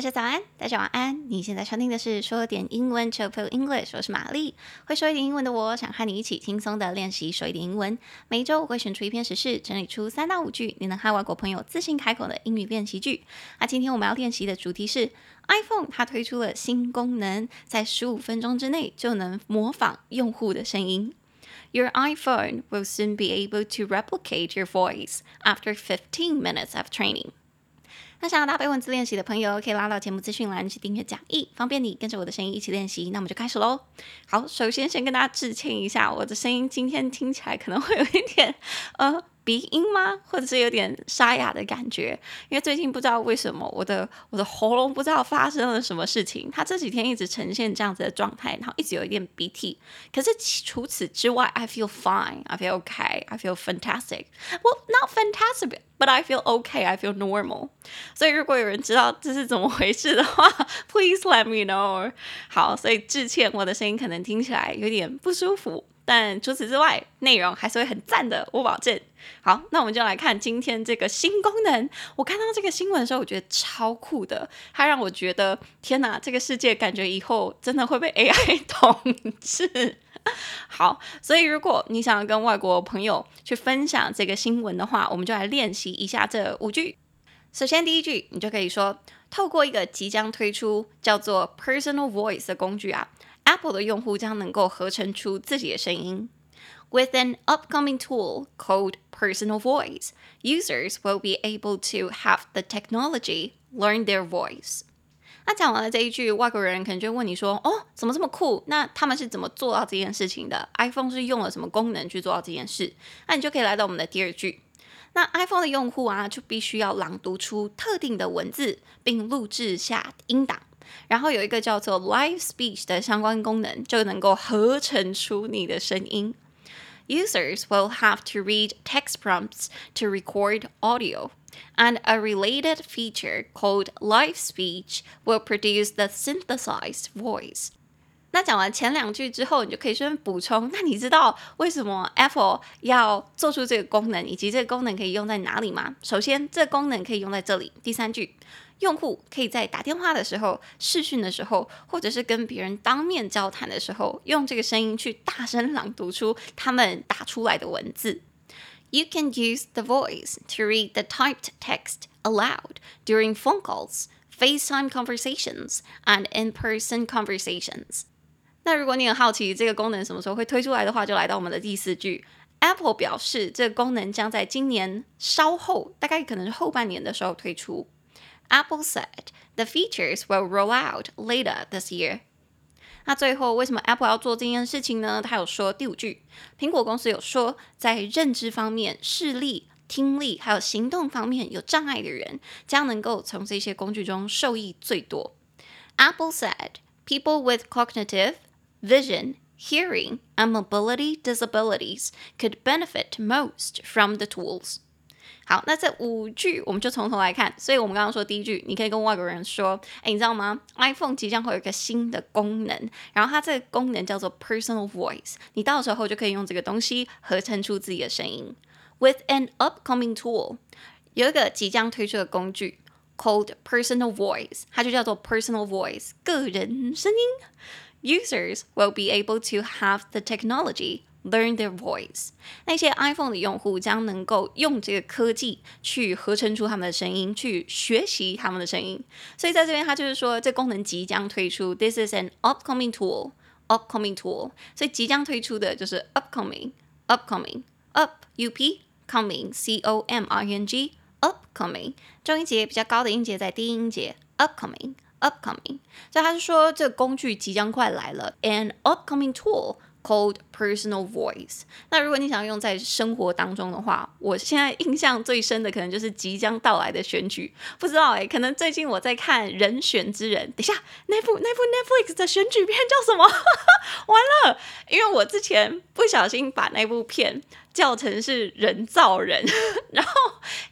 大家早安，大家晚安。你现在收听的是说点英文 Chill English，我是玛丽。会说一点英文的我，想和你一起轻松的练习说一点英文。每周我会选出一篇时事，整理出三到五句你能和外国朋友自信开口的英语练习句。那今天我们要练习的主题是 iPhone，它推出了新功能，在十五分钟之内就能模仿用户的声音。Your iPhone will soon be able to replicate your voice after fifteen minutes of training. 那想要搭配文字练习的朋友，可以拉到节目资讯栏去订阅讲义，方便你跟着我的声音一起练习。那我们就开始喽。好，首先先跟大家致歉一下，我的声音今天听起来可能会有一点呃。鼻音吗？或者是有点沙哑的感觉？因为最近不知道为什么我的我的喉咙不知道发生了什么事情，它这几天一直呈现这样子的状态，然后一直有一点鼻涕。可是除此之外，I feel fine, I feel okay, I feel fantastic. Well, not fantastic, but I feel okay, I feel normal. 所以如果有人知道这是怎么回事的话，Please let me know. 好，所以致歉，我的声音可能听起来有点不舒服。但除此之外，内容还是会很赞的，我保证。好，那我们就来看今天这个新功能。我看到这个新闻的时候，我觉得超酷的，它让我觉得天哪，这个世界感觉以后真的会被 AI 统治。好，所以如果你想要跟外国朋友去分享这个新闻的话，我们就来练习一下这五句。首先第一句，你就可以说，透过一个即将推出叫做 Personal Voice 的工具啊。Apple 的用户将能够合成出自己的声音。With an upcoming tool called Personal Voice, users will be able to have the technology learn their voice. 那讲完了这一句，外国人可能就问你说：“哦，怎么这么酷？那他们是怎么做到这件事情的？iPhone 是用了什么功能去做到这件事？”那你就可以来到我们的第二句。那 iPhone 的用户啊，就必须要朗读出特定的文字，并录制下音档。然后有一个叫做 Live Speech 的相关功能，就能够合成出你的声音。Users will have to read text prompts to record audio, and a related feature called Live Speech will produce the synthesized voice. 那讲完前两句之后，你就可以顺便补充。那你知道为什么 Apple 要做出这个功能，以及这个功能可以用在哪里吗？首先，这个功能可以用在这里。第三句。用户可以在打电话的时候、视讯的时候，或者是跟别人当面交谈的时候，用这个声音去大声朗读出他们打出来的文字。You can use the voice to read the typed text aloud during phone calls, FaceTime conversations, and in-person conversations. 那如果你很好奇这个功能什么时候会推出来的话，就来到我们的第四句。Apple 表示，这个功能将在今年稍后，大概可能是后半年的时候推出。Apple said the features will roll out later this year. 那最后，为什么 Apple 要做这件事情呢？他有说第五句，苹果公司有说，在认知方面、视力、听力还有行动方面有障碍的人，将能够从这些工具中受益最多。Apple said people with cognitive, vision, hearing, and mobility disabilities could benefit most from the tools. 好，那这五句我们就从头来看。所以，我们刚刚说第一句，你可以跟外国人说：“哎，你知道吗？iPhone 即将会有一个新的功能，然后它这个功能叫做 Personal Voice。你到时候就可以用这个东西合成出自己的声音。With an upcoming tool，有一个即将推出的工具 called Personal Voice，它就叫做 Personal Voice，个人声音。Users will be able to have the technology。Learn their voice，那些 iPhone 的用户将能够用这个科技去合成出他们的声音，去学习他们的声音。所以在这边，它就是说，这功能即将推出。This is an upcoming tool，upcoming tool。所以即将推出的就是 upcoming，upcoming，up u p coming c o m i n g upcoming。重音节比较高的音节在低音节 upcoming，upcoming。所以他是说，这个工具即将快来了，an upcoming tool。Called personal voice。那如果你想要用在生活当中的话，我现在印象最深的可能就是即将到来的选举。不知道哎、可能最近我在看《人选之人》。等下，那部那部 Netflix 的选举片叫什么？完了，因为我之前不小心把那部片叫成是人造人，然后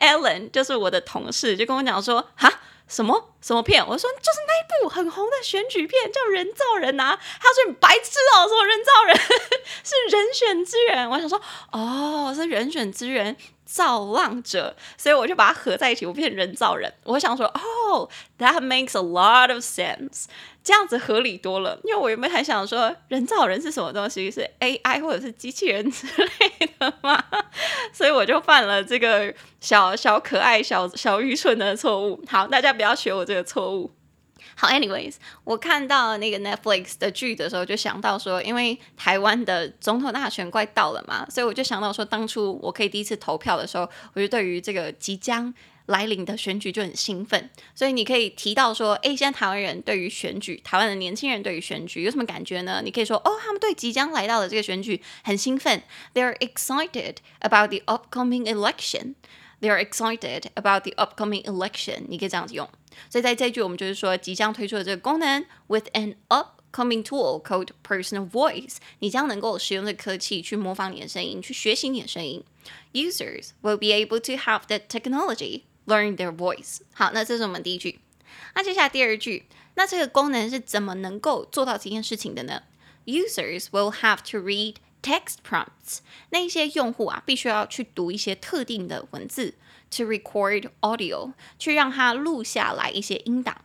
Ellen 就是我的同事，就跟我讲说，哈。什么什么片？我说就是那一部很红的选举片，叫《人造人》啊。他说你白痴哦，说人造人 是人选资源。我想说哦，是人选资源造浪者，所以我就把它合在一起，我变成人造人。我想说，哦 that makes a lot of sense，这样子合理多了。因为我原本还想说，人造人是什么东西？是 AI 或者是机器人之类的吗？所以我就犯了这个小小可爱、小小愚蠢的错误。好，大家不要学我这个错误。好，anyways，我看到那个 Netflix 的剧的时候，就想到说，因为台湾的总统大选快到了嘛，所以我就想到说，当初我可以第一次投票的时候，我就对于这个即将来临的选举就很兴奋。所以你可以提到说，诶，现在台湾人对于选举，台湾的年轻人对于选举有什么感觉呢？你可以说，哦，他们对即将来到的这个选举很兴奋，They are excited about the upcoming election. They are excited about the upcoming election. 你可以这样子用。所以在这一句，我们就是说即将推出的这个功能，with an upcoming tool called personal voice，你将能够使用这个科技去模仿你的声音，去学习你的声音。Users will be able to have the technology learn their voice。好，那这是我们第一句。那接下来第二句，那这个功能是怎么能够做到这件事情的呢？Users will have to read text prompts。那一些用户啊，必须要去读一些特定的文字。To record audio，去让它录下来一些音档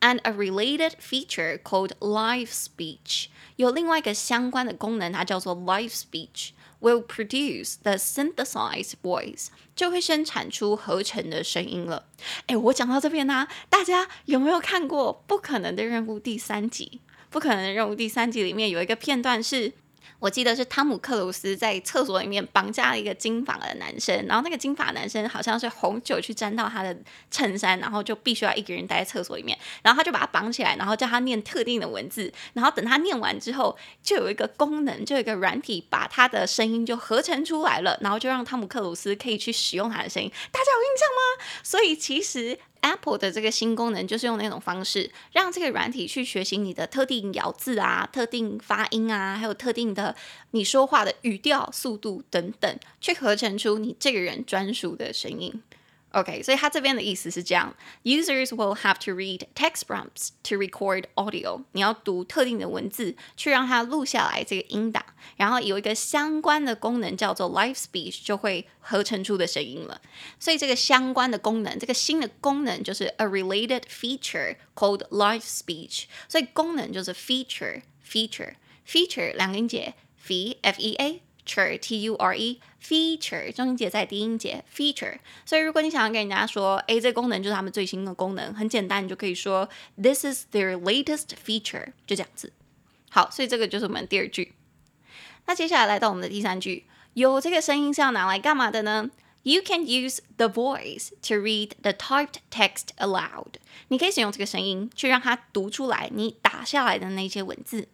，and a related feature called live speech，有另外一个相关的功能，它叫做 live speech，will produce the synthesized voice，就会生产出合成的声音了。诶，我讲到这边呢、大家有没有看过《不可能的任务》第三集？《不可能的任务》第三集里面有一个片段是。我记得是汤姆克鲁斯在厕所里面绑架了一个金发的男生，然后那个金发男生好像是红酒去沾到他的衬衫，然后就必须要一个人待在厕所里面，然后他就把他绑起来，然后叫他念特定的文字，然后等他念完之后，就有一个功能，就有一个软体把他的声音就合成出来了，然后就让汤姆克鲁斯可以去使用他的声音，大家有印象吗？所以其实。Apple 的这个新功能就是用那种方式，让这个软体去学习你的特定咬字啊、特定发音啊，还有特定的你说话的语调、速度等等，去合成出你这个人专属的声音。OK，所以他这边的意思是这样：Users will have to read text prompts to record audio。你要读特定的文字，去让它录下来这个音档，然后有一个相关的功能叫做 Live Speech，就会合成出的声音了。所以这个相关的功能，这个新的功能就是 a related feature called Live Speech。所以功能就是 feature，feature，feature 两个音节，f f e a。 Ture t u r e feature，中音节在低音节 feature，所以如果你想要跟人家说，哎，这功能就是他们最新的功能，很简单，你就可以说 This is their latest feature，就这样子。好，所以这个就是我们第二句。那接下来来到我们的第三句，有这个声音是要拿来干嘛的呢？You can use the voice to read the typed text aloud。你可以使用这个声音去让它读出来你打下来的那些文字。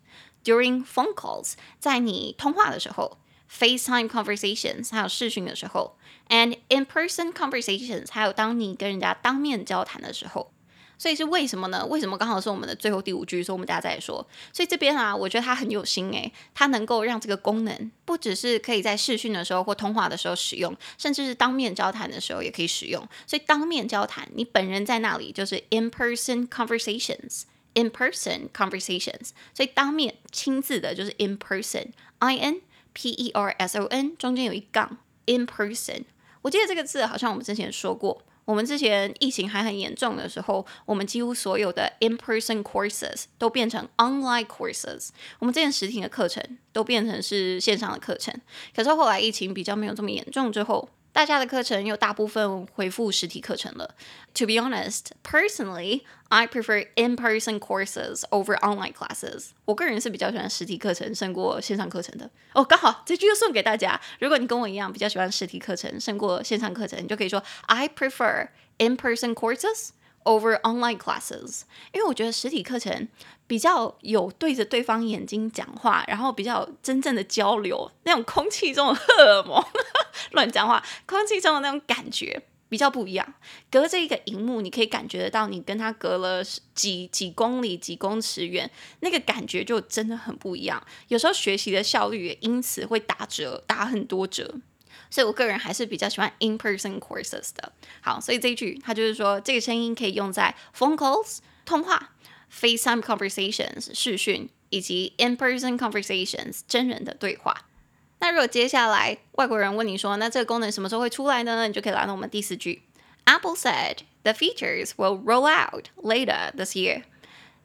During phone calls，在你通话的时候。FaceTime conversations，还有视讯的时候，and in-person conversations，还有当你跟人家当面交谈的时候，所以是为什么呢？为什么刚好是我们的最后第五句，所以我们大家再说。所以这边啊，我觉得它很有心诶，它能够让这个功能不只是可以在视讯的时候或通话的时候使用，甚至是当面交谈的时候也可以使用。所以当面交谈，你本人在那里就是 in-person conversations，in-person conversations，所以当面亲自的就是 in-person，I-N。P E R S O N 中间有一杠，in person。我记得这个字好像我们之前说过。我们之前疫情还很严重的时候，我们几乎所有的 in person courses 都变成 online courses。我们之前实体的课程都变成是线上的课程。可是后来疫情比较没有这么严重之后，大家的课程又大部分恢复实体课程了。To be honest, personally, I prefer in-person courses over online classes. 我个人是比较喜欢实体课程胜过线上课程的。哦，刚好这句就送给大家。如果你跟我一样比较喜欢实体课程胜过线上课程，你就可以说 I prefer in-person courses over online classes。因为我觉得实体课程比较有对着对方眼睛讲话，然后比较真正的交流，那种空气中的荷尔蒙。乱讲话，空气中的那种感觉比较不一样。隔着一个荧幕，你可以感觉得到你跟他隔了几几公里、几公尺远，那个感觉就真的很不一样。有时候学习的效率也因此会打折，打很多折。所以我个人还是比较喜欢 in-person courses 的。好，所以这一句它就是说，这个声音可以用在 phone calls 通话、FaceTime conversations 视讯以及 in-person conversations 真人的对话。那如果接下来外国人问你说，那这个功能什么时候会出来呢？你就可以来到我们第四句。Apple said the features will roll out later this year.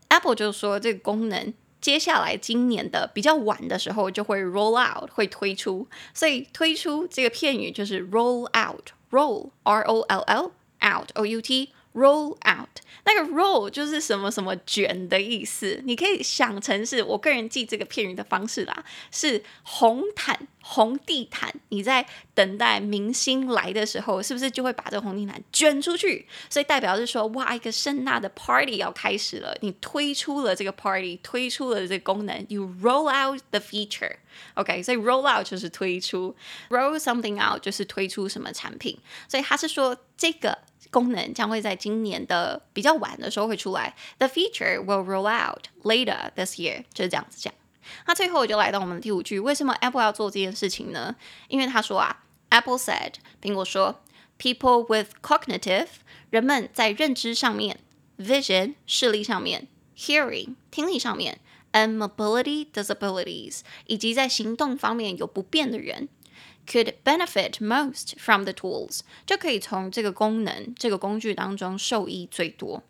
Apple 就说这个功能接下来今年的比较晚的时候就会 roll out 会推出，所以推出这个片语就是 roll out，roll R O L L out O U T。Roll out，那个 roll 就是什么什么卷的意思，你可以想成是我个人记这个片语的方式啦，是红毯、红地毯。你在等待明星来的时候，是不是就会把这个红地毯卷出去？所以代表是说，哇，一个盛大的 party 要开始了，你推出了这个 party，推出了这个功能，you roll out the feature。OK，所以 roll out 就是推出，roll something out 就是推出什么产品，所以他是说这个。功能将会在今年的比较晚的时候会出来。The feature will roll out later this year，就是这样子讲。那最后我就来到我们的第五句，为什么 Apple 要做这件事情呢？因为他说啊，Apple said，苹果说，people with cognitive，人们在认知上面，vision 视力上面，hearing 听力上面，and mobility disabilities，以及在行动方面有不便的人。Could benefit most from the tools，就可以从这个功能、这个工具当中受益最多。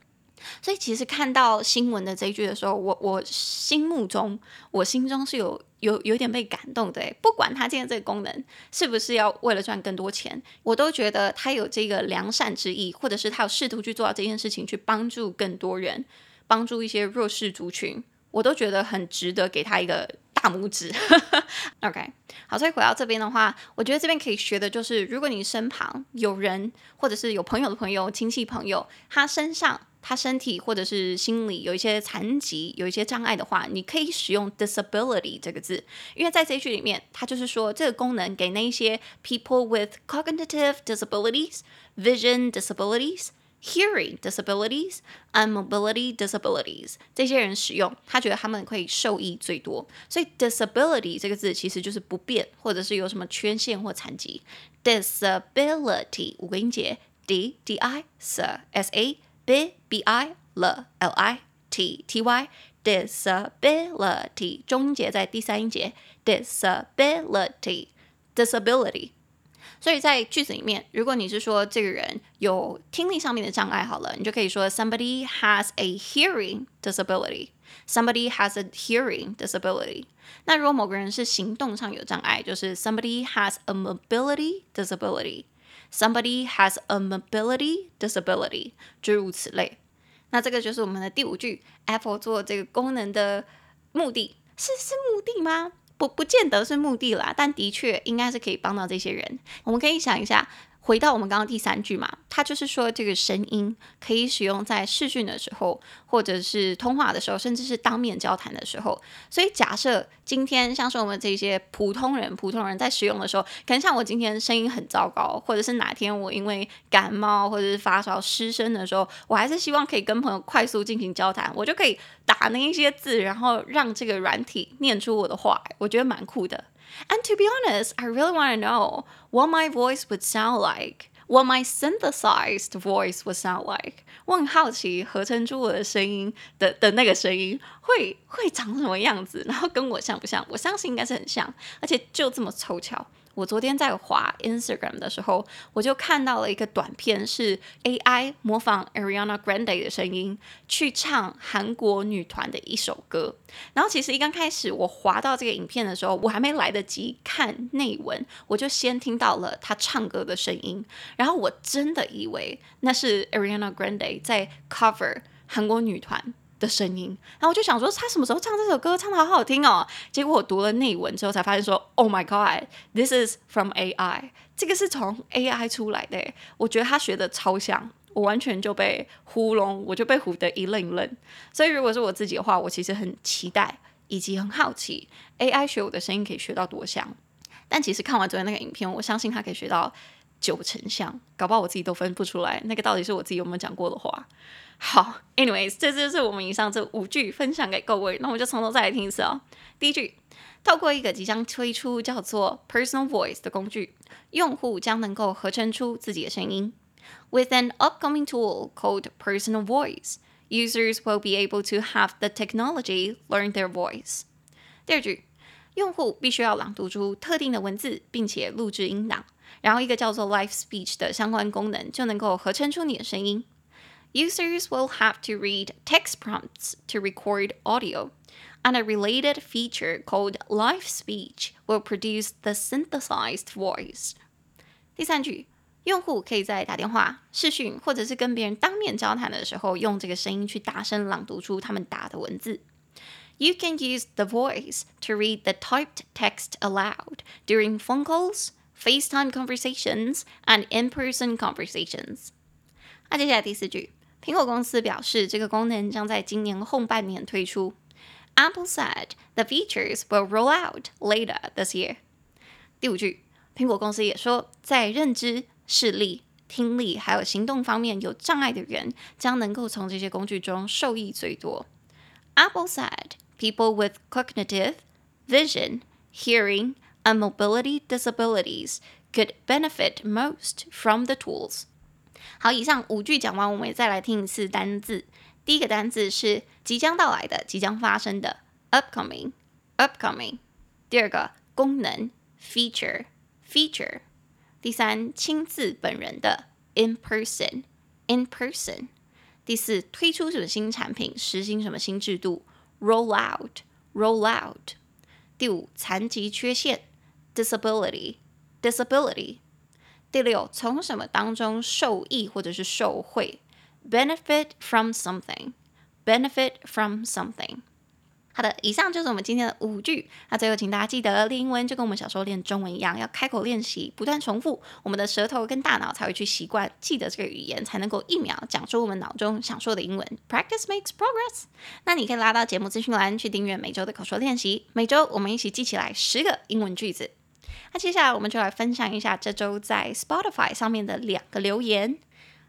所以其实看到新闻的这一句的时候，我我心目中、我心中是有有有点被感动的。不管他今天这个功能是不是要为了赚更多钱，我都觉得他有这个良善之意，或者是他有试图去做到这件事情，去帮助更多人，帮助一些弱势族群，我都觉得很值得给他一个。大拇指，OK，好，所以回到这边的话，我觉得这边可以学的就是，如果你身旁有人，或者是有朋友的朋友、亲戚朋友，他身上、他身体或者是心理有一些残疾、有一些障碍的话，你可以使用 disability 这个字，因为在这一句里面，它就是说这个功能给那一些 people with cognitive disabilities、vision disabilities。Hearing disabilities and mobility disabilities，这些人使用，他觉得他们可以受益最多。所以 disability 这个字其实就是不便，或者是有什么缺陷或残疾。disability 五个音节，d d i s s a b b i l l i t t y disability 中音节在第三音节，disability disability。 所以在句子里面，如果你是说这个人有听力上面的障碍，好了，你就可以说 somebody has a hearing disability. Somebody has a hearing disability. 那如果某个人是行动上有障碍，就是 somebody has a mobility disability. Somebody has a mobility disability. 诸如此类。那这个就是我们的第五句，Apple 做这个功能的目的是是目的吗？不，不见得是目的啦，但的确应该是可以帮到这些人。我们可以想一下。回到我们刚刚第三句嘛，它就是说这个声音可以使用在视讯的时候，或者是通话的时候，甚至是当面交谈的时候。所以假设今天像是我们这些普通人，普通人在使用的时候，可能像我今天声音很糟糕，或者是哪天我因为感冒或者是发烧失声的时候，我还是希望可以跟朋友快速进行交谈，我就可以打那一些字，然后让这个软体念出我的话，我觉得蛮酷的。And to be honest, I really want to know what my voice would sound like, what my synthesized voice would sound like. 我很好奇合成出我的声音的的那个声音会会长什么样子，然后跟我像不像？我相信应该是很像，而且就这么凑巧。 我昨天在滑 Instagram 的时候，我就看到了一个短片，是 AI 模仿 Ariana Grande 的声音去唱韩国女团的一首歌。然后其实一刚开始我滑到这个影片的时候，我还没来得及看内文，我就先听到了她唱歌的声音，然后我真的以为那是 Ariana Grande 在 cover 韩国女团的声音，然后我就想说，他什么时候唱这首歌，唱得好好听哦。结果我读了内文之后，才发现说，Oh my God，this is from AI，这个是从 AI 出来的。我觉得他学的超像，我完全就被糊弄，我就被唬得一愣一愣。所以如果是我自己的话，我其实很期待，以及很好奇，AI 学我的声音可以学到多像。但其实看完昨天那个影片，我相信他可以学到九成像，搞不好我自己都分不出来，那个到底是我自己有没有讲过的话。好，anyways，这就是我们以上这五句分享给各位。那我们就从头再来听一次哦。第一句，透过一个即将推出叫做 Personal Voice 的工具，用户将能够合成出自己的声音。With an upcoming tool called Personal Voice, users will be able to have the technology learn their voice。第二句，用户必须要朗读出特定的文字，并且录制音档，然后一个叫做 Live Speech 的相关功能就能够合成出你的声音。Users will have to read text prompts to record audio, and a related feature called Live Speech will produce the synthesized voice. 第三句，用户可以在打电话、视讯或者是跟别人当面交谈的时候，用这个声音去大声朗读出他们打的文字。You can use the voice to read the typed text aloud during phone calls, FaceTime conversations, and in-person conversations. 那接下来第四句， 苹果公司表示这个功能将在今年后半年推出。Apple said the features will roll out later this year. 第五句，苹果公司也说，在认知、视力、听力还有行动方面有障碍的人，将能够从这些工具中受益最多。Apple said. People with cognitive, vision, hearing, and mobility disabilities could benefit most from the tools. 好，以上五句讲完，我们再来听一次单字。第一个单字是即将到来的、即将发生的，upcoming，upcoming。第二个功能，feature，feature。第三亲自本人的，in person，in person。第四推出什么新产品，实行什么新制度。Roll out, roll out。第五，残疾缺陷，disability, disability。第六，从什么当中受益或者是受惠，benefit from something, benefit from something。好的，以上就是我们今天的五句。那最后，请大家记得练英文就跟我们小时候练中文一样，要开口练习，不断重复，我们的舌头跟大脑才会去习惯记得这个语言，才能够一秒讲出我们脑中想说的英文。Practice makes progress。那你可以拉到节目资讯栏去订阅每周的口说练习，每周我们一起记起来十个英文句子。那接下来我们就来分享一下这周在 Spotify 上面的两个留言。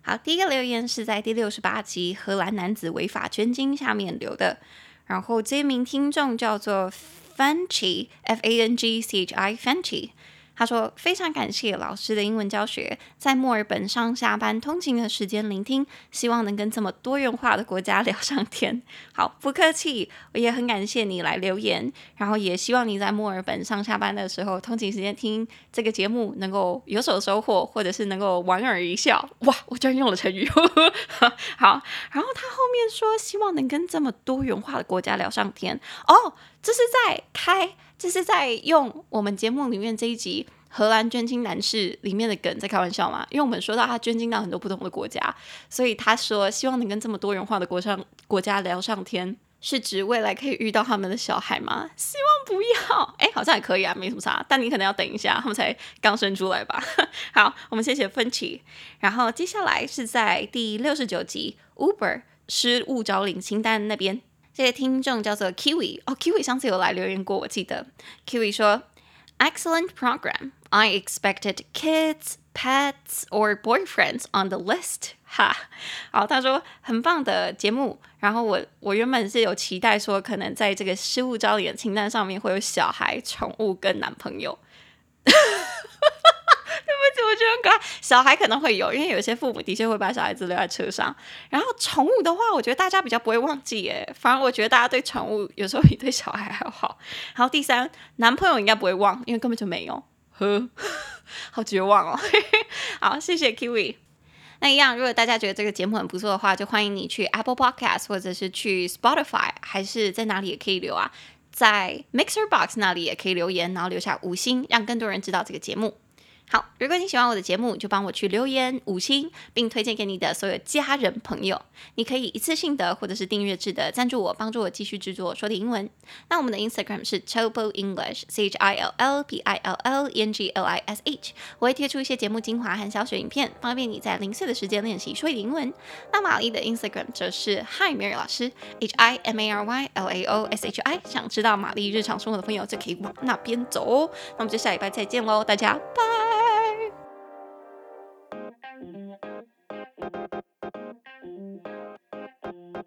好，第一个留言是在第六十八集荷兰男子违法捐精下面留的。然后这名听众叫做 Fanchi，F A N G C H I，Fanchi。他说：“非常感谢老师的英文教学，在墨尔本上下班通勤的时间聆听，希望能跟这么多元化的国家聊上天。”好，不客气，我也很感谢你来留言，然后也希望你在墨尔本上下班的时候通勤时间听这个节目能够有所收获，或者是能够莞尔一笑。哇，我居然用了成语！好，然后他后面说希望能跟这么多元化的国家聊上天。哦，这是在开。这是在用我们节目里面这一集荷兰捐精男士里面的梗在开玩笑吗？因为我们说到他捐精到很多不同的国家，所以他说希望能跟这么多元化的国上国家聊上天，是指未来可以遇到他们的小孩吗？希望不要。哎，好像也可以啊，没什么差。但你可能要等一下，他们才刚生出来吧。好，我们谢谢芬奇。然后接下来是在第六十九集 Uber 失物招领清单那边。这些听众叫做 Kiwi 哦，Kiwi 上次有来留言过，我记得 Kiwi 说，Excellent program. I expected kids, pets or boyfriends on the list. 哈，好，他说很棒的节目。然后我我原本是有期待说，可能在这个失物招领的清单上面会有小孩、宠物跟男朋友。我觉得很可爱，小孩可能会有，因为有些父母的确会把小孩子留在车上。然后宠物的话，我觉得大家比较不会忘记耶，反而我觉得大家对宠物有时候比对小孩还要好。然后第三，男朋友应该不会忘，因为根本就没有。呵，好绝望哦。好，谢谢 Kiwi。那一样，如果大家觉得这个节目很不错的话，就欢迎你去 Apple Podcast 或者是去 Spotify，还是在哪里也可以留啊，在 Mixer Box 那里也可以留言，然后留下五星，让更多人知道这个节目。好，如果你喜欢我的节目，就帮我去留言五星，并推荐给你的所有家人朋友。你可以一次性的或者是订阅制的赞助我，帮助我继续制作说点英文。那我们的 Instagram 是 Chill English，C H I L L P I L L E N G L I S H。我会贴出一些节目精华和小学影片，方便你在零碎的时间练习说点英文。那玛丽的 Instagram 则是 Hi Mary 老师，H I M A R Y L A O S H I。想知道玛丽日常生活的朋友，就可以往那边走哦。那我们就下礼拜再见喽，大家拜。